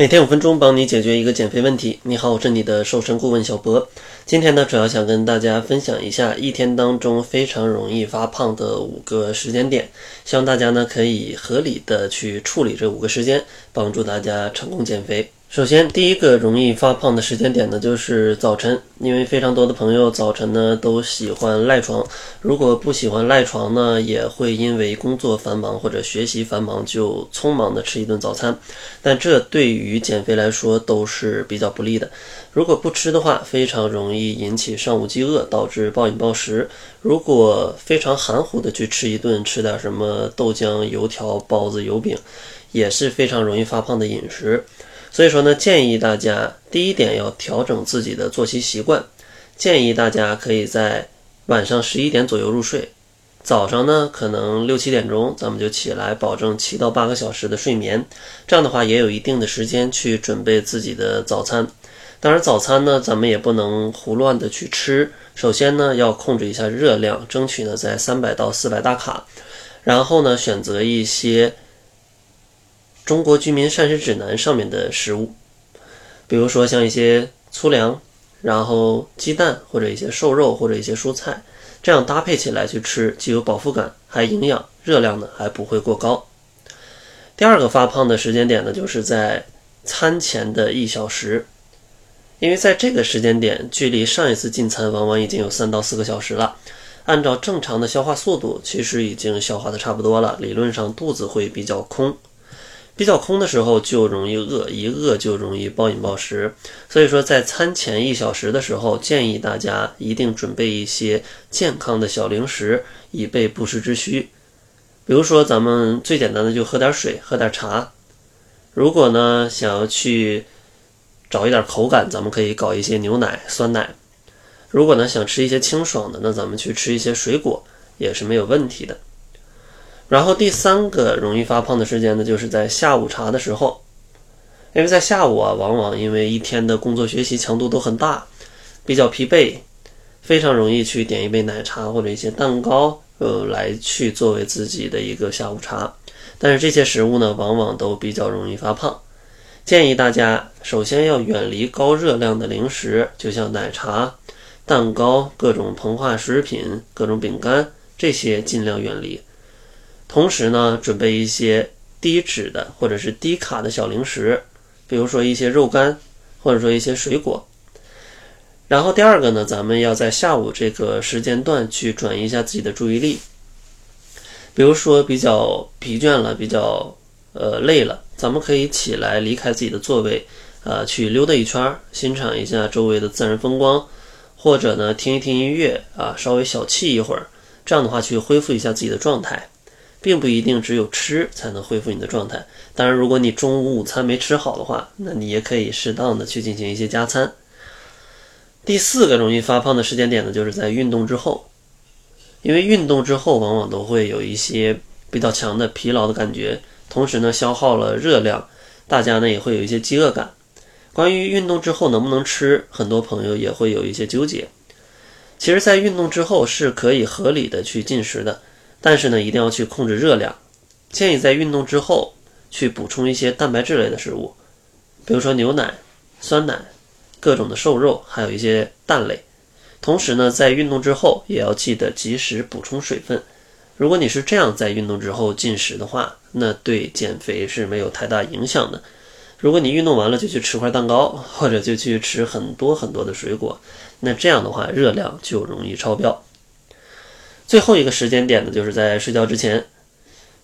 每天五分钟，帮你解决一个减肥问题。你好，我是你的瘦身顾问小博。今天呢，主要想跟大家分享一下一天当中非常容易发胖的五个时间点，希望大家呢可以合理的去处理这五个时间，帮助大家成功减肥。首先，第一个容易发胖的时间点呢，就是早晨，因为非常多的朋友早晨呢都喜欢赖床，如果不喜欢赖床呢，也会因为工作繁忙或者学习繁忙就匆忙的吃一顿早餐，但这对于减肥来说都是比较不利的。如果不吃的话，非常容易引起上午饥饿，导致暴饮暴食。如果非常含糊的去吃一顿，吃点什么豆浆、油条、包子、油饼，也是非常容易发胖的饮食。所以说呢，建议大家第一点要调整自己的作息习惯，建议大家可以在晚上十一点左右入睡，早上呢可能六七点钟咱们就起来，保证七到八个小时的睡眠，这样的话也有一定的时间去准备自己的早餐。当然早餐呢咱们也不能胡乱的去吃，首先呢要控制一下热量，争取呢在三百到四百大卡，然后呢选择一些。中国居民膳食指南上面的食物，比如说像一些粗粮，然后鸡蛋或者一些瘦肉或者一些蔬菜，这样搭配起来去吃，既有饱腹感，还营养，热量呢还不会过高。第二个发胖的时间点呢，就是在餐前的一小时，因为在这个时间点，距离上一次进餐往往已经有三到四个小时了。按照正常的消化速度，其实已经消化的差不多了，理论上肚子会比较空。比较空的时候就容易饿，一饿就容易暴饮暴食。所以说，在餐前一小时的时候，建议大家一定准备一些健康的小零食，以备不时之需。比如说，咱们最简单的就喝点水，喝点茶。如果呢想要去找一点口感，咱们可以搞一些牛奶、酸奶。如果呢想吃一些清爽的，那咱们去吃一些水果也是没有问题的。然后第三个容易发胖的时间呢，就是在下午茶的时候，因为在下午啊，往往因为一天的工作学习强度都很大，比较疲惫，非常容易去点一杯奶茶或者一些蛋糕，呃，来去作为自己的一个下午茶。但是这些食物呢，往往都比较容易发胖，建议大家首先要远离高热量的零食，就像奶茶、蛋糕、各种膨化食品、各种饼干这些，尽量远离。同时呢，准备一些低脂的或者是低卡的小零食，比如说一些肉干，或者说一些水果。然后第二个呢，咱们要在下午这个时间段去转移一下自己的注意力，比如说比较疲倦了，比较呃累了，咱们可以起来离开自己的座位，呃，去溜达一圈，欣赏一下周围的自然风光，或者呢听一听音乐啊，稍微小憩一会儿，这样的话去恢复一下自己的状态。并不一定只有吃才能恢复你的状态。当然，如果你中午午餐没吃好的话，那你也可以适当的去进行一些加餐。第四个容易发胖的时间点呢，就是在运动之后，因为运动之后往往都会有一些比较强的疲劳的感觉，同时呢消耗了热量，大家呢也会有一些饥饿感。关于运动之后能不能吃，很多朋友也会有一些纠结。其实，在运动之后是可以合理的去进食的。但是呢，一定要去控制热量，建议在运动之后去补充一些蛋白质类的食物，比如说牛奶、酸奶、各种的瘦肉，还有一些蛋类。同时呢，在运动之后也要记得及时补充水分。如果你是这样在运动之后进食的话，那对减肥是没有太大影响的。如果你运动完了就去吃块蛋糕，或者就去吃很多很多的水果，那这样的话热量就容易超标。最后一个时间点呢，就是在睡觉之前。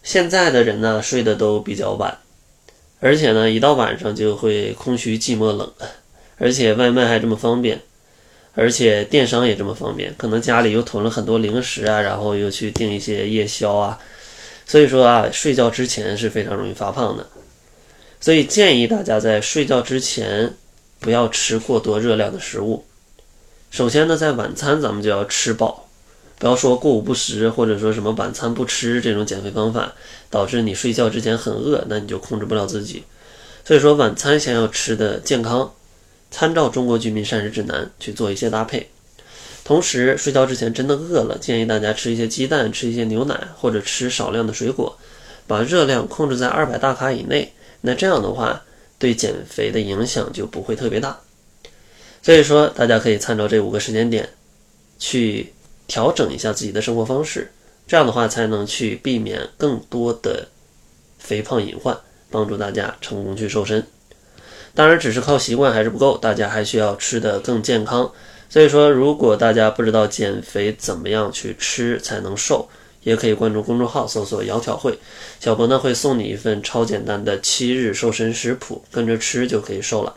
现在的人呢，睡得都比较晚，而且呢，一到晚上就会空虚、寂寞、冷，而且外卖还这么方便，而且电商也这么方便，可能家里又囤了很多零食啊，然后又去订一些夜宵啊，所以说啊，睡觉之前是非常容易发胖的。所以建议大家在睡觉之前不要吃过多热量的食物。首先呢，在晚餐咱们就要吃饱。不要说过午不食，或者说什么晚餐不吃这种减肥方法，导致你睡觉之前很饿，那你就控制不了自己。所以说晚餐先要吃的健康，参照中国居民膳食指南去做一些搭配。同时睡觉之前真的饿了，建议大家吃一些鸡蛋，吃一些牛奶，或者吃少量的水果，把热量控制在二百大卡以内。那这样的话，对减肥的影响就不会特别大。所以说，大家可以参照这五个时间点，去调整一下自己的生活方式，这样的话才能去避免更多的肥胖隐患，帮助大家成功去瘦身。当然，只是靠习惯还是不够，大家还需要吃的更健康。所以说，如果大家不知道减肥怎么样去吃才能瘦，也可以关注公众号搜索“窈窕会”，小博呢会送你一份超简单的七日瘦身食谱，跟着吃就可以瘦了。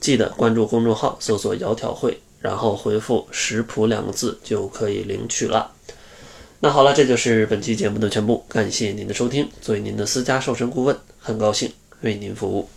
记得关注公众号搜索“窈窕会”，然后回复“食谱”两个字就可以领取了。那好了，这就是本期节目的全部，感谢您的收听。作为您的私家瘦身顾问，很高兴为您服务。